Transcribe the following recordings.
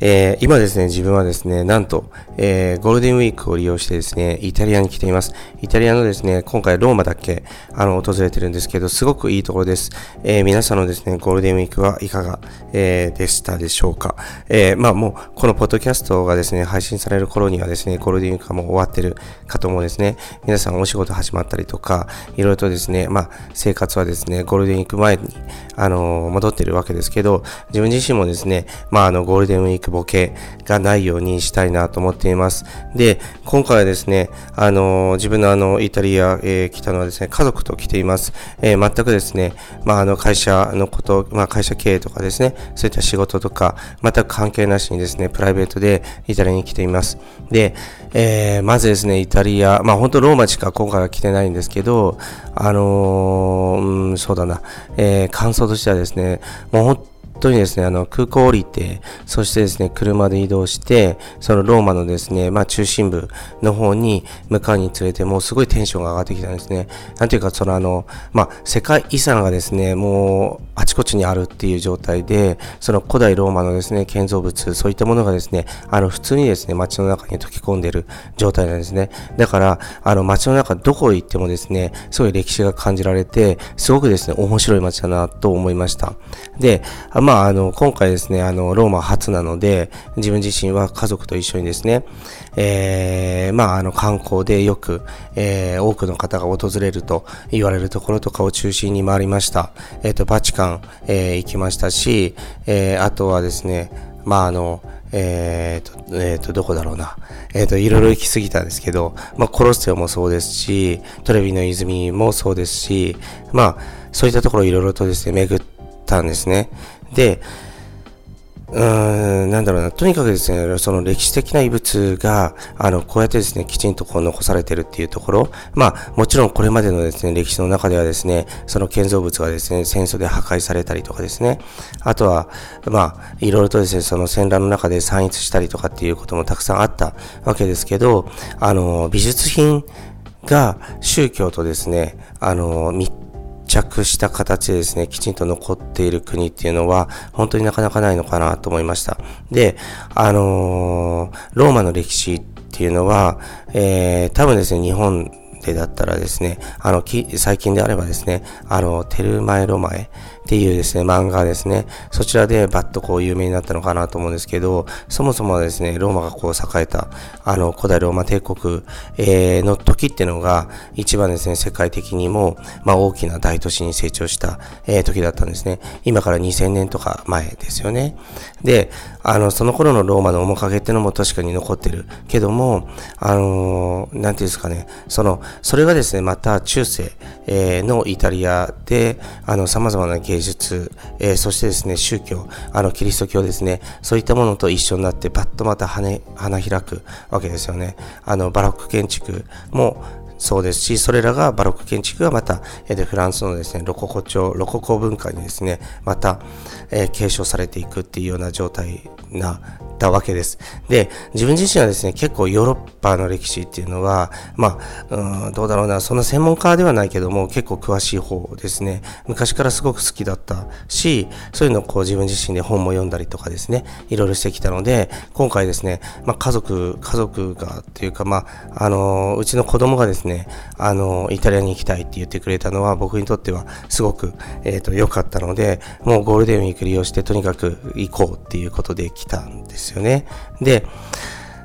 えー、今ですね、自分はですね、なんと、えー、ゴールデンウィークを利用してですね、イタリアに来ています。イタリアのですね、今回ローマだっけ、あの、訪れてるんですけど、すごくいいところです。えー、皆さんのですね、ゴールデンウィークはいかが、え、でしたでしょうか。え、まあもう、このポッドキャストがですね、配信される頃にはですね、ゴールデンウィークがもう終わってるかと思うんですね。皆さんお仕事始まったりとか、いろいろとですね、まあ、生活はですね、ゴールデンウィーク前に、あの、戻ってるわけですけど、自分自身もですね、まあ、あの、ゴールデンウィークボケがないようにしたいなと思っています。で、今回はですね、あの、自分のあの、イタリア、えー、来たのはですね、家族と来ています。えー、全くですね、まあ、あの、会社のこと、まあ、会社経営とかですね、そういった仕事とか、全く関係なしにですね、プライベートでイタリアに来ています。で、えー、まずですね、イタリア、まあ、本当ローマしか今回は来てないんですけど、あのー、うん、そうだな、えー、感想としてはですね、もう本当にですね、あの、空港降りて、そしてですね、車で移動して、そのローマのですね、まあ中心部の方に向かうにつれて、もうすごいテンションが上がってきたんですね。なんていうか、そのあの、まあ世界遺産がですね、もうあちこちにあるっていう状態で、その古代ローマのですね、建造物、そういったものがですね、あの、普通にですね、街の中に溶け込んでる状態なんですね。だから、あの、街の中どこ行ってもですね、すごい歴史が感じられて、すごくですね、面白い街だなと思いました。で、まあ、あの、今回ですね、あの、ローマ初なので、自分自身は家族と一緒にですね、えー、まあ、あの、観光でよく、えー、多くの方が訪れると言われるところとかを中心に回りました。えっ、ー、と、バチカン、えー、行きましたし、えー、あとはですね、まあ、あの、え、ー、と、え、ー、と、どこだろうな。え、ー、と、いろいろ行き過ぎたんですけど、まあ、コロッセオもそうですし、トレビの泉もそうですし、まあ、そういったところいろいろとですね、巡ったんですね。で、うーん、なんだろうな、とにかくですね、その歴史的な遺物が、あの、こうやってですね、きちんとこう残されてるっていうところ、まあ、もちろんこれまでのですね、歴史の中ではですね、その建造物がですね、戦争で破壊されたりとかですね、あとは、まあ、いろいろとですね、その戦乱の中で散逸したりとかっていうこともたくさんあったわけですけど、あの、美術品が宗教とですね、あの、密着した形でですね、きちんと残っている国っていうのは、本当になかなかないのかなと思いました。で、あのー、ローマの歴史っていうのは、えー、多分ですね、日本でだったらですね、あの、最近であればですね、あの、テルマエロマエっていうですね、漫画ですね、そちらでバッとこう有名になったのかなと思うんですけど、そもそもですね、ローマがこう栄えた、あの、古代ローマ帝国、えー、の時っていうのが、一番ですね、世界的にも、まあ大きな大都市に成長した、えー、時だったんですね。今から2000年とか前ですよね。で、あの、その頃のローマの面影ってのも確かに残ってるけども、あのー、なんていうんですかね、その、それがですね、また中世、えー、のイタリアで、あの、様々な芸術、えー、そしてですね、宗教、あの、キリスト教ですね、そういったものと一緒になって、パッとまた花、花開くわけですよね。あの、バロック建築も、そうですし、それらがバロック建築がまた、えで、フランスのですね、ロココ調、ロココ文化にですね、また、えー、継承されていくっていうような状態なたわけです。で、自分自身はですね、結構ヨーロッパの歴史っていうのは、まあ、うん、どうだろうな、そんな専門家ではないけども、結構詳しい方ですね。昔からすごく好きだったし、そういうのをこう自分自身で本も読んだりとかですね、いろいろしてきたので、今回ですね、まあ家族、家族がっていうか、まあ、あの、うちの子供がですね、ねあの、イタリアに行きたいって言ってくれたのは、僕にとってはすごく、えっ、ー、と、良かったので、もうゴールデンウィーク利用してとにかく行こうっていうことで来たんですよね。で、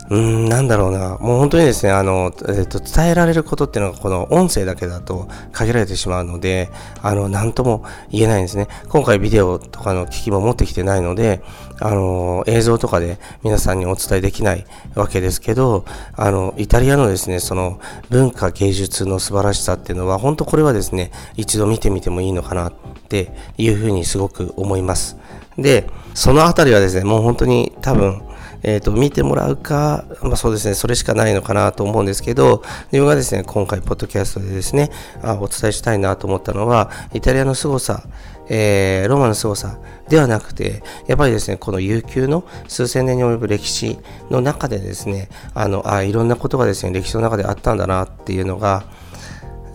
うん、なんだろうな。もう本当にですね、あの、えっと、伝えられることっていうのがこの音声だけだと限られてしまうので、あの、なんとも言えないんですね。今回ビデオとかの機器も持ってきてないので、あの、映像とかで皆さんにお伝えできないわけですけど、あの、イタリアのですね、その文化芸術の素晴らしさっていうのは、本当これはですね、一度見てみてもいいのかなっていうふうにすごく思います。で、そのあたりはですね、もう本当に多分、えっ、ー、と、見てもらうか、まあそうですね、それしかないのかなと思うんですけど、自分がですね、今回、ポッドキャストでですね、あお伝えしたいなと思ったのは、イタリアの凄さ、えー、ローマの凄さではなくて、やっぱりですね、この悠久の数千年に及ぶ歴史の中でですね、あの、あいろんなことがですね、歴史の中であったんだなっていうのが、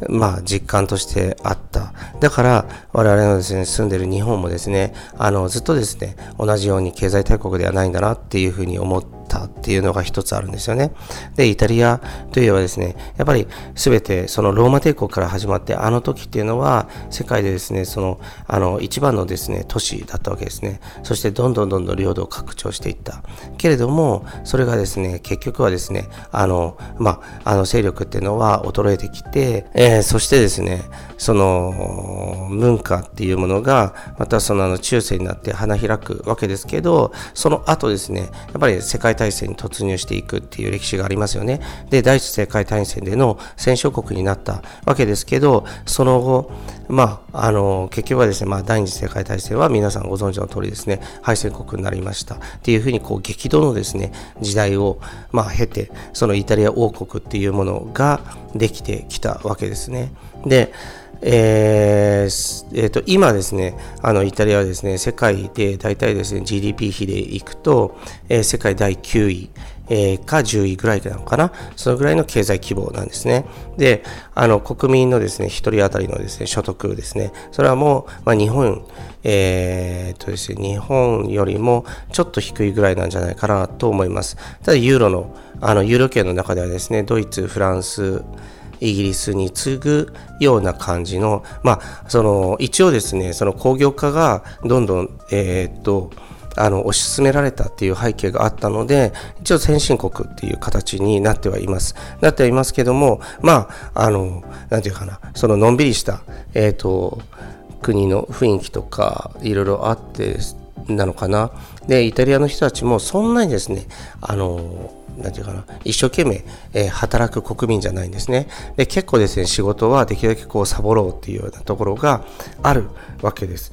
まあ、実感としてあった。だから、我々のですね、住んでる日本もですね、あの、ずっとですね、同じように経済大国ではないんだなっていうふうに思ってたっていうのが一つあるんですよね。で、イタリアといえばですね、やっぱり全てそのローマ帝国から始まって、あの時っていうのは、世界でですね、その、あの、一番のですね、都市だったわけですね。そしてどんどんどんどん領土を拡張していった。けれども、それがですね、結局はですね、あの、まあ、あの勢力っていうのは衰えてきて、えー、そしてですね、その、文化っていうものが、またそのあの中世になって花開くわけですけど、その後ですね、やっぱり世界大戦に突入していくっていう歴史がありますよね。で、第一次世界大戦での戦勝国になったわけですけど、その後、まあ、あの、結局はですね、まあ、第二次世界大戦は皆さんご存知の通りですね、敗戦国になりました。っていうふうに、こう、激動のですね、時代を、まあ、経て、そのイタリア王国っていうものができてきたわけですね。で、えーえーと、今ですね、あのイタリアはですね、世界で大体ですね、GDP 比でいくと、えー、世界第9位、えー、か10位ぐらいなのかな、そのぐらいの経済規模なんですね。で、あの国民のですね、1人当たりのですね、所得ですね、それはもう、まあ、日本、えー、とですね、日本よりもちょっと低いぐらいなんじゃないかなと思います。ただ、ユーロの、あのユーロ圏の中ではですね、ドイツ、フランス、イギリスに次ぐような感じの、まあ、その一応ですねその工業化がどんどん、えー、っとあの推し進められたっていう背景があったので一応先進国っていう形になってはいます。なってはいますけどもまああのなんていうかなそののんびりしたえっ、と国の雰囲気とかいろいろあってなのかな。でイタリアの人たちもそんなにですねあのなんていうかな、一生懸命、えー、働く国民じゃないんですね。で、結構ですね、仕事はできるだけこうサボろうっていうようなところがあるわけです。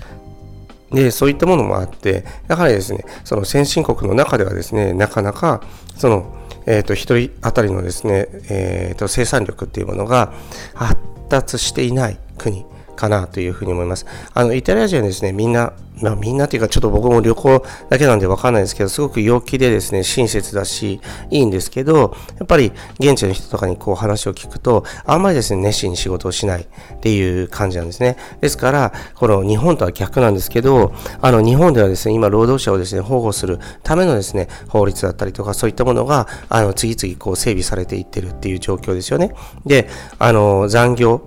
で、そういったものもあって、やはりですね、その先進国の中ではですね、なかなか、その、えっ、ー、と、一人当たりのですね、えっ、ー、と、生産力っていうものが発達していない国かなというふうに思います。あの、イタリア人はですね、みんな、まあ、みんなというか、ちょっと僕も旅行だけなんでわかんないですけど、すごく陽気でですね、親切だし、いいんですけど、やっぱり現地の人とかにこう話を聞くと、あんまりですね、熱心に仕事をしないっていう感じなんですね。ですから、この日本とは逆なんですけど、あの、日本ではですね、今、労働者をですね、保護するためのですね、法律だったりとか、そういったものが、あの、次々こう整備されていってるっていう状況ですよね。で、あの、残業、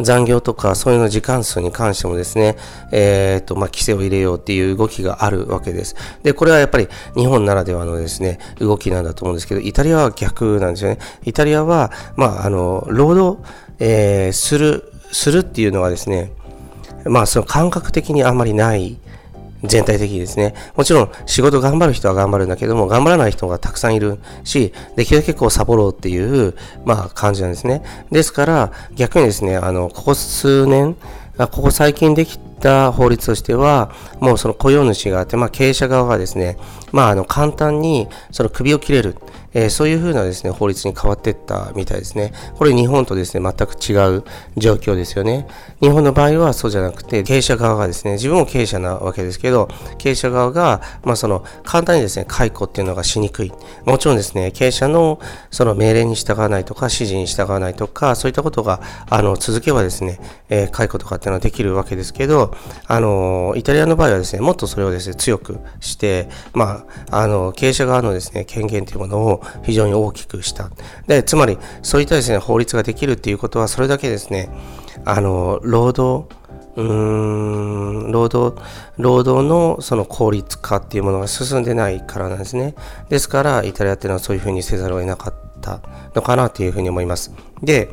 残業とかそういうの時間数に関してもですね、えっ、ー、と、まあ、規制を入れようっていう動きがあるわけです。で、これはやっぱり日本ならではのですね、動きなんだと思うんですけど、イタリアは逆なんですよね。イタリアは、まあ、あの、労働、えー、する、するっていうのはですね、まあ、その感覚的にあんまりない全体的にですね。もちろん仕事頑張る人は頑張るんだけども、頑張らない人がたくさんいるし、できるだけこうサボろうっていう、まあ感じなんですね。ですから、逆にですね、あの、ここ数年、ここ最近できた法律としては、もうその雇用主があって、まあ経営者側がですね、まああの簡単にその首を切れる。えー、そういうふうなですね、法律に変わっていったみたいですね。これ日本とですね、全く違う状況ですよね。日本の場合はそうじゃなくて、経営者側がですね、自分も経営者なわけですけど、経営者側が、まあその、簡単にですね、解雇っていうのがしにくい。もちろんですね、経営者のその命令に従わないとか、指示に従わないとか、そういったことが、あの、続けばですね、えー、解雇とかっていうのはできるわけですけど、あの、イタリアの場合はですね、もっとそれをですね、強くして、まあ、あの、経営者側のですね、権限というものを非常に大きくした。で、つまり、そういったですね、法律ができるっていうことは、それだけですね、あの、労働、うーん、労働、労働のその効率化っていうものが進んでないからなんですね。ですから、イタリアっていうのはそういうふうにせざるを得なかったのかなというふうに思います。で、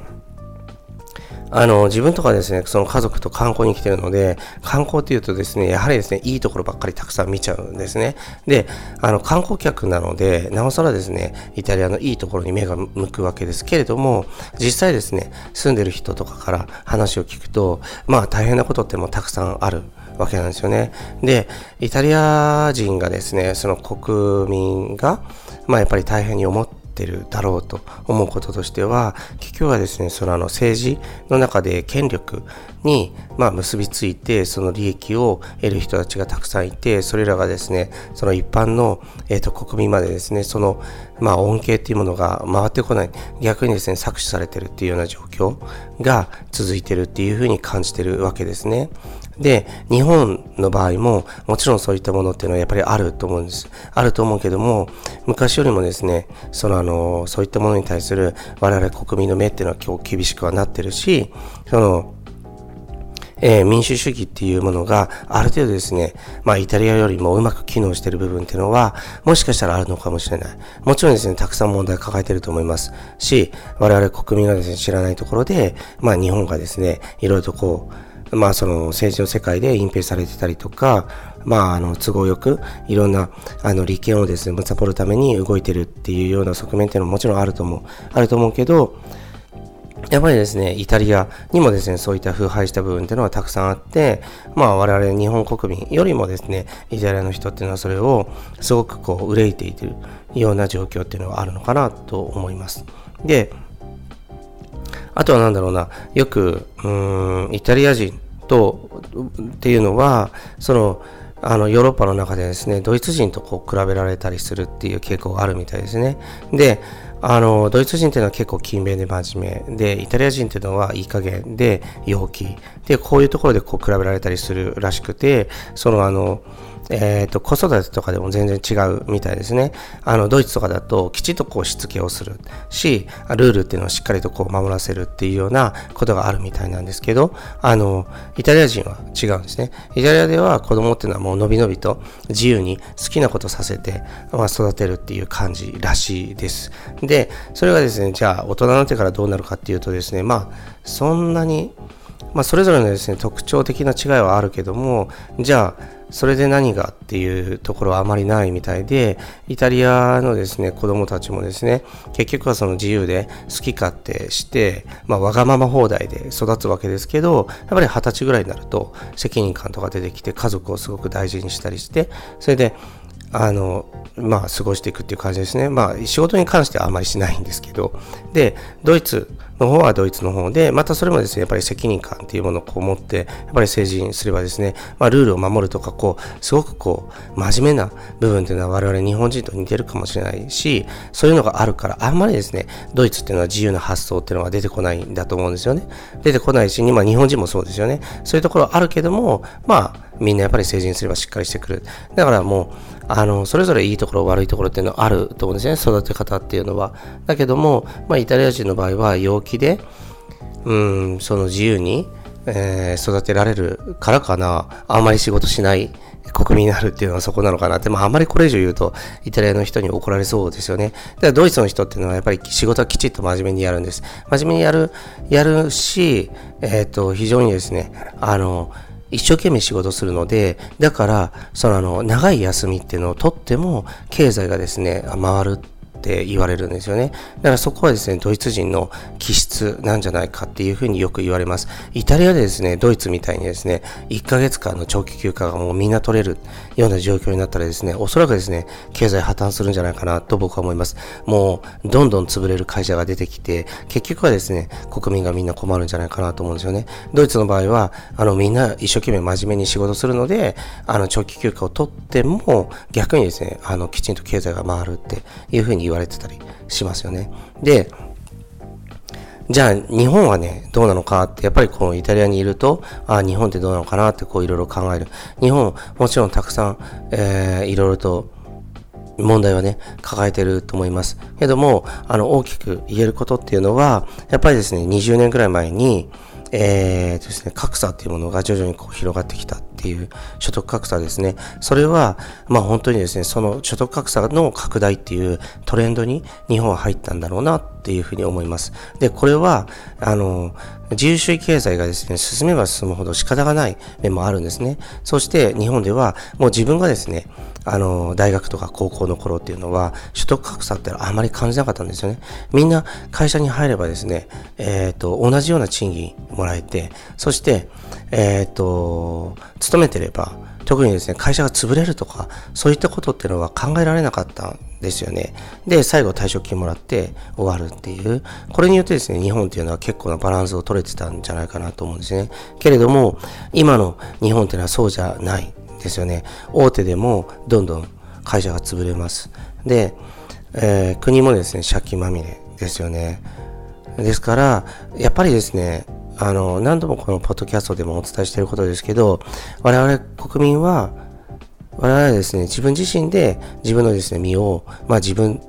あの、自分とかですね、その家族と観光に来てるので、観光っていうとですね、やはりですね、いいところばっかりたくさん見ちゃうんですね。で、あの、観光客なので、なおさらですね、イタリアのいいところに目が向くわけですけれども、実際ですね、住んでる人とかから話を聞くと、まあ大変なことってもたくさんあるわけなんですよね。で、イタリア人がですね、その国民が、まあやっぱり大変に思ってってるだろうと思うこととしては結局はですねそのあの政治の中で権力にまあ結びついてその利益を得る人たちがたくさんいてそれらがですねその一般の、えー、と国民までですねそのまあ恩恵っていうものが回ってこない逆にですね搾取されてるっていうような状況が続いてるっていうふうに感じてるわけですね。で、日本の場合も、もちろんそういったものっていうのはやっぱりあると思うんです。あると思うけども、昔よりもですね、そのあの、そういったものに対する我々国民の目っていうのは今日厳しくはなってるし、その、えー、民主主義っていうものがある程度ですね、まあイタリアよりもうまく機能している部分っていうのは、もしかしたらあるのかもしれない。もちろんですね、たくさん問題抱えていると思いますし、我々国民がですね、知らないところで、まあ日本がですね、いろいろとこう、まあその政治の世界で隠蔽されてたりとか、まああの都合よくいろんなあの利権をですね、むさぼるために動いてるっていうような側面っていうのももちろんあると思う。あると思うけど、やっぱりですね、イタリアにもですね、そういった腐敗した部分っていうのはたくさんあって、まあ我々日本国民よりもですね、イタリアの人っていうのはそれをすごくこう憂いているような状況っていうのはあるのかなと思います。で、あとはなんだろうな、よく、うん、イタリア人と、っていうのは、その、あの、ヨーロッパの中でですね、ドイツ人とこう比べられたりするっていう傾向があるみたいですね。で、あの、ドイツ人っていうのは結構勤勉で真面目で、イタリア人っていうのはいい加減で陽気。で、こういうところでこう比べられたりするらしくて、そのあの、えっ、ー、と、子育てとかでも全然違うみたいですね。あの、ドイツとかだときちっとこうしつけをするし、ルールっていうのをしっかりとこう守らせるっていうようなことがあるみたいなんですけど、あの、イタリア人は違うんですね。イタリアでは子供っていうのはもうのびのびと自由に好きなことさせて、まあ、育てるっていう感じらしいです。で、それがですね、じゃあ大人になってからどうなるかっていうとですね、まあ、そんなに、まあ、それぞれのですね、特徴的な違いはあるけども、じゃあ、それで何がっていうところはあまりないみたいで、イタリアのですね、子供たちもですね、結局はその自由で好き勝手して、まあ、わがまま放題で育つわけですけど、やっぱり二十歳ぐらいになると責任感とか出てきて、家族をすごく大事にしたりして、それで、あの、まあ、過ごしていくっていう感じですね。まあ、仕事に関してはあまりしないんですけど、で、ドイツの方はドイツの方で、またそれもですね、やっぱり責任感っていうものをこう持って、やっぱり成人すればですね、まあ、ルールを守るとか、こう、すごくこう、真面目な部分っていうのは我々日本人と似てるかもしれないし、そういうのがあるから、あんまりですね、ドイツっていうのは自由な発想っていうのは出てこないんだと思うんですよね。出てこないし、まあ、日本人もそうですよね。そういうところあるけども、まあ、みんなやっぱり成人すればしっかりしてくる。だからもう、あの、それぞれいいところ、悪いところっていうのはあると思うんですね。育て方っていうのは。だけども、まあ、イタリア人の場合は陽気で、うん、その自由に、えー、育てられるからかな。あんまり仕事しない国民になるっていうのはそこなのかなって、まあ、あんまりこれ以上言うと、イタリアの人に怒られそうですよね。で、ドイツの人っていうのはやっぱり仕事はきちっと真面目にやるんです。真面目にやる、やるし、えっ、ー、と、非常にですね、あの、一生懸命仕事するので、だから、そのあの、長い休みっていうのをとっても、経済がですね、回るって言われるんですよね。だからそこはですね、ドイツ人の気質なんじゃないかっていうふうによく言われます。イタリアでですね、ドイツみたいにですね、1ヶ月間の長期休暇がもうみんな取れるような状況になったらですね、おそらくですね、経済破綻するんじゃないかなと僕は思います。もう、どんどん潰れる会社が出てきて、結局はですね、国民がみんな困るんじゃないかなと思うんですよね。ドイツの場合は、あの、みんな一生懸命真面目に仕事するので、あの、長期休暇を取っても、逆にですね、あの、きちんと経済が回るっていうふうに言われわれてたりしますよね。で、じゃあ日本はね、どうなのかって、やっぱりこのイタリアにいると、あ日本ってどうなのかなってこういろいろ考える。日本、もちろんたくさん、えー、いろいろと問題はね、抱えてると思います。けども、あの、大きく言えることっていうのは、やっぱりですね、20年くらい前に、えーとですね、格差っていうものが徐々にこう広がってきたっていう所得格差ですね。それは、まあ本当にですね、その所得格差の拡大っていうトレンドに日本は入ったんだろうなっていうふうに思います。で、これは、あの、自由主義経済がですね、進めば進むほど仕方がない面もあるんですね。そして日本ではもう自分がですね、あの、大学とか高校の頃っていうのは、所得格差ってあまり感じなかったんですよね。みんな会社に入ればですね、えっ、ー、と、同じような賃金もらえて、そして、えっ、ー、と、勤めてれば、特にですね、会社が潰れるとか、そういったことっていうのは考えられなかったんですよね。で、最後退職金もらって終わるっていう。これによってですね、日本っていうのは結構なバランスを取れてたんじゃないかなと思うんですね。けれども、今の日本っていうのはそうじゃないですよね。大手でもどんどん会社が潰れます。で、えー、国もですね、借金まみれですよね。ですから、やっぱりですね、あの、何度もこのポッドキャストでもお伝えしていることですけど、我々国民は、我々はですね、自分自身で自分のですね、身を、まあ自分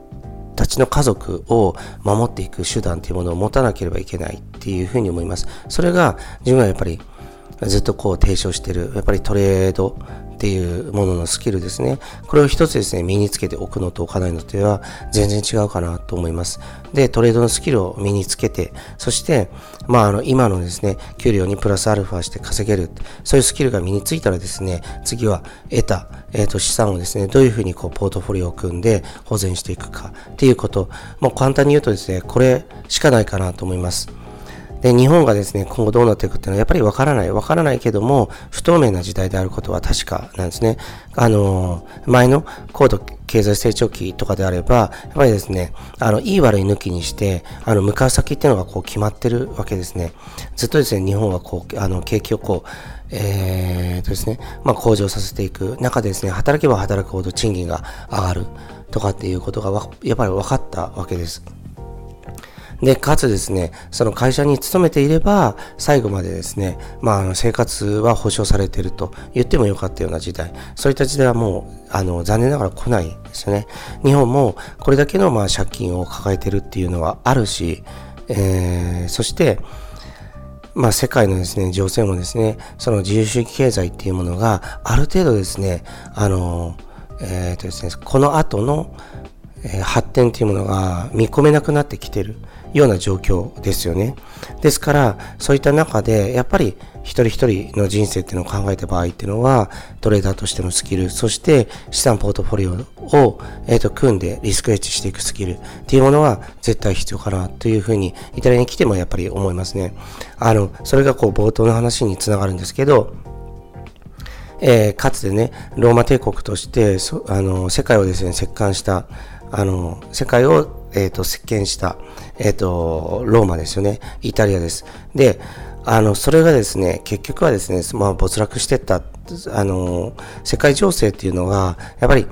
たちの家族を守っていく手段というものを持たなければいけないっていうふうに思います。それが自分はやっぱりずっとこう提唱してる、やっぱりトレードっていうもののスキルですね。これを一つですね、身につけておくのと置かないのとは全然違うかなと思います。で、トレードのスキルを身につけて、そして、まあ、あの、今のですね、給料にプラスアルファして稼げる。そういうスキルが身についたらですね、次は得た、えっ、ー、と、資産をですね、どういうふうにこう、ポートフォリオを組んで保全していくかっていうこと。もう簡単に言うとですね、これしかないかなと思います。で、日本がですね、今後どうなっていくっていうのはやっぱりわからない。わからないけども、不透明な時代であることは確かなんですね。あの、前の高度経済成長期とかであれば、やっぱりですね、あの、いい悪い抜きにして、あの、向かう先っていうのがこう決まってるわけですね。ずっとですね、日本はこう、あの、景気をこう、えーとですね、まあ、向上させていく中でですね、働けば働くほど賃金が上がるとかっていうことがやっぱり分かったわけです。で、かつですね、その会社に勤めていれば、最後までですね、まあ、あの生活は保障されていると言ってもよかったような時代、そういった時代はもう、あの、残念ながら来ないですよね。日本もこれだけのまあ借金を抱えてるっていうのはあるし、えー、そして、まあ、世界のですね、情勢もですね、その自由主義経済っていうものがある程度ですね、あの、えっ、ー、とですね、この後の、え、発展というものが見込めなくなってきてる。ような状況ですよね。ですから、そういった中で、やっぱり一人一人の人生っていうのを考えた場合っていうのは、トレーダーとしてのスキル、そして資産ポートフォリオを、えー、と組んでリスクエッジしていくスキルっていうものは絶対必要かなというふうに、イタリアに来てもやっぱり思いますね。あの、それがこう冒頭の話につながるんですけど、えー、かつてね、ローマ帝国として、あの、世界をですね、席巻した、あの、世界を、えっ、ー、と、席巻した、えっ、ー、と、ローマですよね。イタリアです。で、あの、それがですね、結局はですね、まあ、没落してった、あの、世界情勢っていうのが、やっぱり、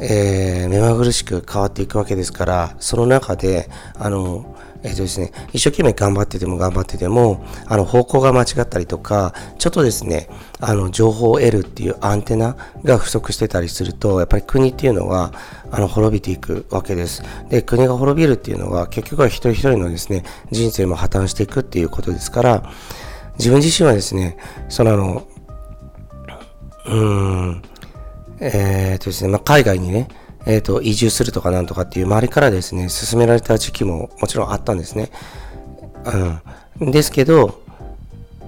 えー、目まぐるしく変わっていくわけですから、その中で、あの、えっ、とですね、一生懸命頑張ってても頑張ってても、あの、方向が間違ったりとか、ちょっとですね、あの、情報を得るっていうアンテナが不足してたりすると、やっぱり国っていうのは、あの、滅びていくわけです。で、国が滅びるっていうのは、結局は一人一人のですね、人生も破綻していくっていうことですから、自分自身はですね、そのあの、うーん、えー、とですね、まあ、海外にね、えっ、ー、と、移住するとかなんとかっていう周りからですね、進められた時期ももちろんあったんですね。うん。ですけど、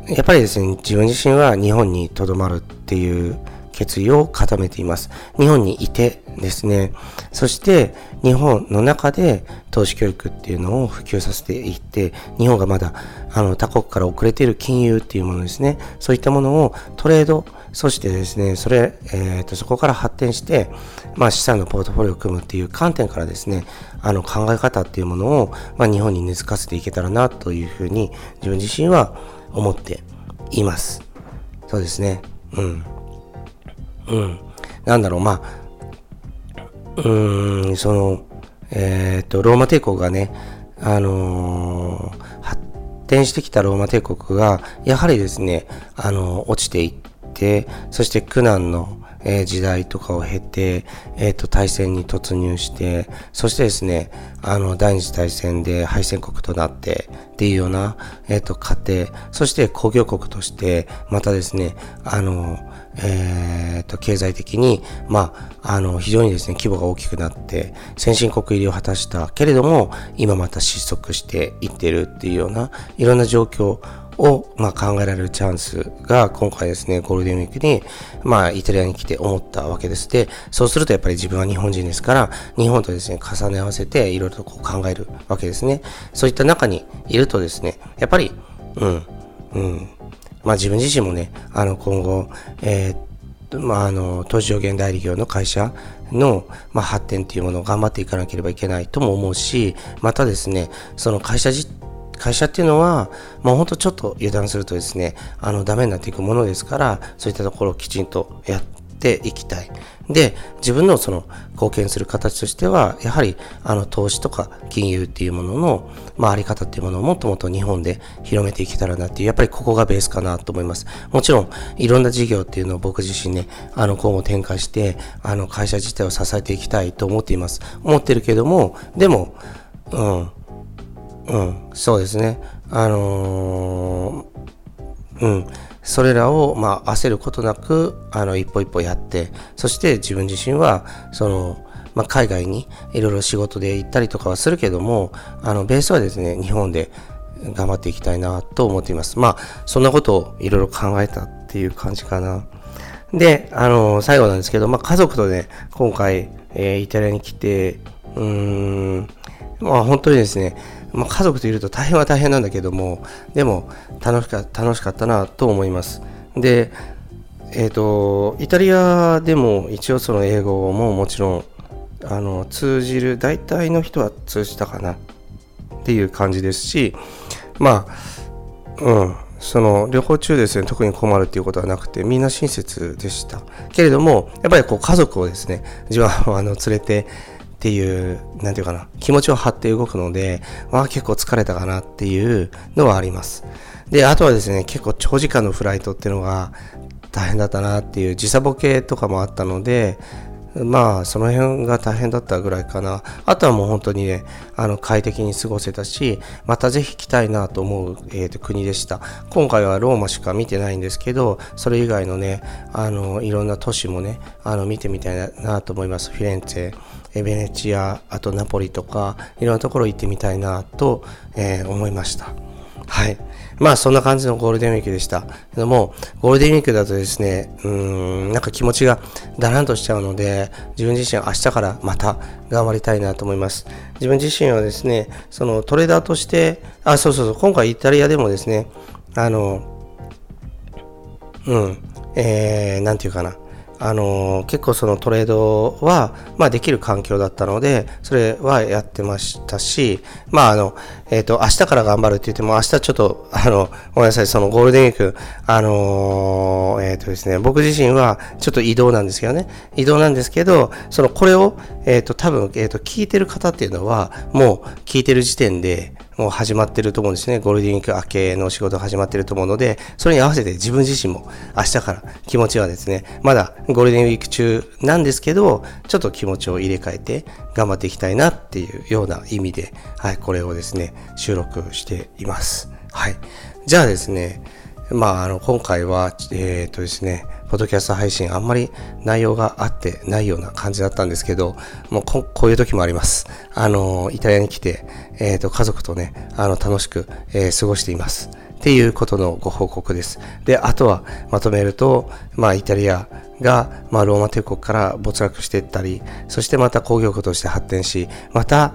やっぱりですね、自分自身は日本に留まるっていう決意を固めています。日本にいてですね、そして日本の中で投資教育っていうのを普及させていって、日本がまだあの他国から遅れている金融っていうものですね、そういったものをトレード、そしてですね、それ、えっ、ー、と、そこから発展して、まあ、資産のポートフォリオを組むっていう観点からですね、あの、考え方っていうものを、まあ、日本に根付かせていけたらな、というふうに、自分自身は思っています。そうですね。うん。うん。なんだろう、まあ、うーん、その、えっ、ー、と、ローマ帝国がね、あのー、発展してきたローマ帝国が、やはりですね、あのー、落ちていって、そして苦難の、え、時代とかを経て、えっ、ー、と、大戦に突入して、そしてですね、あの、第二次大戦で敗戦国となって、っていうような、えっ、ー、と、過程、そして工業国として、またですね、あの、えっ、と、経済的に、まあ、あの、非常にですね、規模が大きくなって、先進国入りを果たしたけれども、今また失速していってるっていうような、いろんな状況を、まあ、考えられるチャンスが今回ですね、ゴールデンウィークに、まあ、イタリアに来て思ったわけです。で、そうするとやっぱり自分は日本人ですから、日本とですね、重ね合わせていろいろとこう考えるわけですね。そういった中にいるとですね、やっぱり、うん、うん、まあ自分自身もね、あの今後、えー、まああの、投資上限代理業の会社の、まあ、発展っていうものを頑張っていかなければいけないとも思うし、またですね、その会社自会社っていうのは、まあ、ほんとちょっと油断するとですね、あの、ダメになっていくものですから、そういったところをきちんとやっていきたい。で、自分のその貢献する形としては、やはり、あの、投資とか金融っていうものの、まあ、あり方っていうものをもっともっと日本で広めていけたらなっていう、やっぱりここがベースかなと思います。もちろん、いろんな事業っていうのを僕自身ね、あの、今後展開して、あの、会社自体を支えていきたいと思っています。思ってるけども、でも、うん、うん、そうですね。あのー、うん、それらを、まあ、焦ることなく、あの、一歩一歩やって、そして自分自身は、その、まあ、海外にいろいろ仕事で行ったりとかはするけども、あの、ベースはですね、日本で頑張っていきたいなと思っています。まあ、そんなことをいろいろ考えたっていう感じかな。で、あの、最後なんですけど、まあ、家族とね、今回、えー、イタリアに来て、うーん、まあ、本当にですね、まあ、家族といると大変は大変なんだけども、でも楽しか楽しかったなと思います。で、えっ、ー、と、イタリアでも一応その英語ももちろんあの通じる、大体の人は通じたかなっていう感じですし、まあ、うん、その旅行中ですね、特に困るっていうことはなくて、みんな親切でした。けれども、やっぱりこう家族をですね、自分はあの連れて、っていう、なんていうかな、気持ちを張って動くので、まあ結構疲れたかなっていうのはあります。で、あとはですね、結構長時間のフライトっていうのが大変だったなっていう時差ボケとかもあったので、まあ、その辺が大変だったぐらいかな。あとはもう本当にね、あの、快適に過ごせたし、またぜひ来たいなと思う、えーと、国でした。今回はローマしか見てないんですけど、それ以外のね、あの、いろんな都市もね、あの、見てみたいなと思います。フィレンツェ、ベネチア、あとナポリとか、いろんなところ行ってみたいなと、えー、思いました。はい。まあそんな感じのゴールデンウィークでした。けども、ゴールデンウィークだとですね、うん、なんか気持ちがだらんとしちゃうので、自分自身明日からまた頑張りたいなと思います。自分自身はですね、そのトレーダーとして、あ、そうそうそう、今回イタリアでもですね、あの、うん、えー、なんていうかな、あの結構そのトレードは、まあ、できる環境だったので、それはやってましたし、まあ、あの、えっ、ー、と、明日から頑張るって言っても、明日ちょっと、あの、ごめんなさい、そのゴールデンウィーク、あのえっ、ー、とですね、僕自身はちょっと移動なんですけどね、移動なんですけど、その、これを、えっ、ー、と、多分、えっ、と、聞いてる方っていうのは、もう聞いてる時点で、もう始まってると思うんですね。ゴールデンウィーク明けの仕事が始まってると思うので、それに合わせて自分自身も明日から気持ちはですね、まだゴールデンウィーク中なんですけど、ちょっと気持ちを入れ替えて頑張っていきたいなっていうような意味で、はい、これをですね、収録しています。はい。じゃあですね、まあ、あの、今回は、えっ、ー、とですね、ポッドキャスト配信あんまり内容があってないような感じだったんですけど、もうここういう時もあります。あの、イタリアに来て、えっ、ー、と、家族とね、あの、楽しく、えー、過ごしています。っていうことのご報告です。で、あとはまとめると、まあ、イタリアが、まあ、ローマ帝国から没落していったり、そしてまた工業国として発展し、また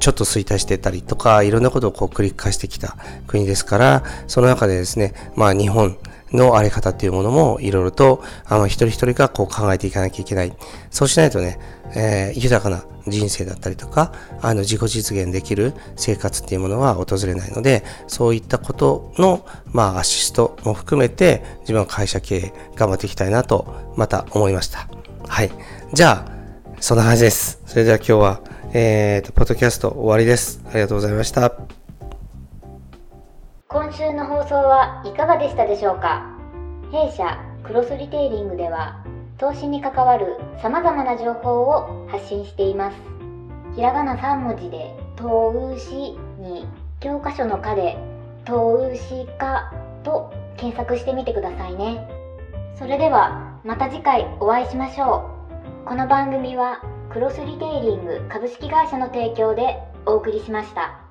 ちょっと衰退していったりとか、いろんなことをこう繰り返してきた国ですから、その中でですね、まあ日本のあり方っていうものもいろいろと、あの、一人一人がこう考えていかなきゃいけない。そうしないとね、えー、豊かな人生だったりとか、あの、自己実現できる生活っていうものは訪れないので、そういったことの、まあ、アシストも含めて、自分は会社経営頑張っていきたいなと、また思いました。はい。じゃあ、そんな感じです。それでは今日は、えーと、ポッドキャスト終わりです。ありがとうございました。今週の放送はいかがでしたでしょうか？弊社クロスリテイリングでは投資に関わる様々な情報を発信しています。ひらがな3文字で投資に教科書の課で投資家と検索してみてくださいね。それではまた次回お会いしましょう。この番組はクロスリテイリング株式会社の提供でお送りしました。